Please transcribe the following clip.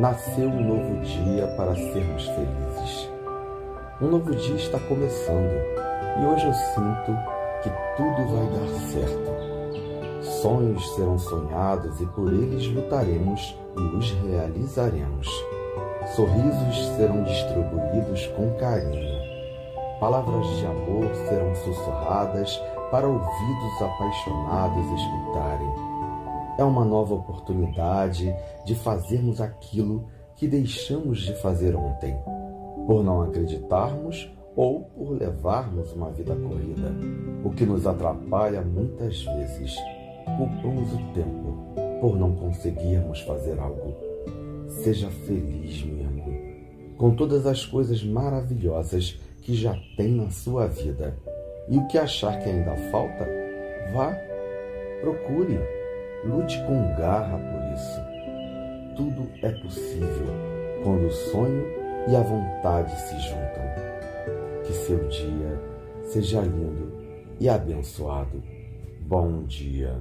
Nasceu um novo dia para sermos felizes. Um novo dia está começando e hoje eu sinto que tudo vai dar certo. Sonhos serão sonhados e por eles lutaremos e os realizaremos. Sorrisos serão distribuídos com carinho. Palavras de amor serão sussurradas para ouvidos apaixonados escutarem é uma nova oportunidade de fazermos aquilo que deixamos de fazer ontem, por não acreditarmos ou por levarmos uma vida corrida, o que nos atrapalha muitas vezes. Culpamos o tempo por não conseguirmos fazer algo. Seja feliz, meu irmão, com todas as coisas maravilhosas que já tem na sua vida. E o que achar que ainda falta, vá, procure Lute com garra por isso. Tudo é possível quando o sonho e a vontade se juntam. Que seu dia seja lindo e abençoado. Bom dia.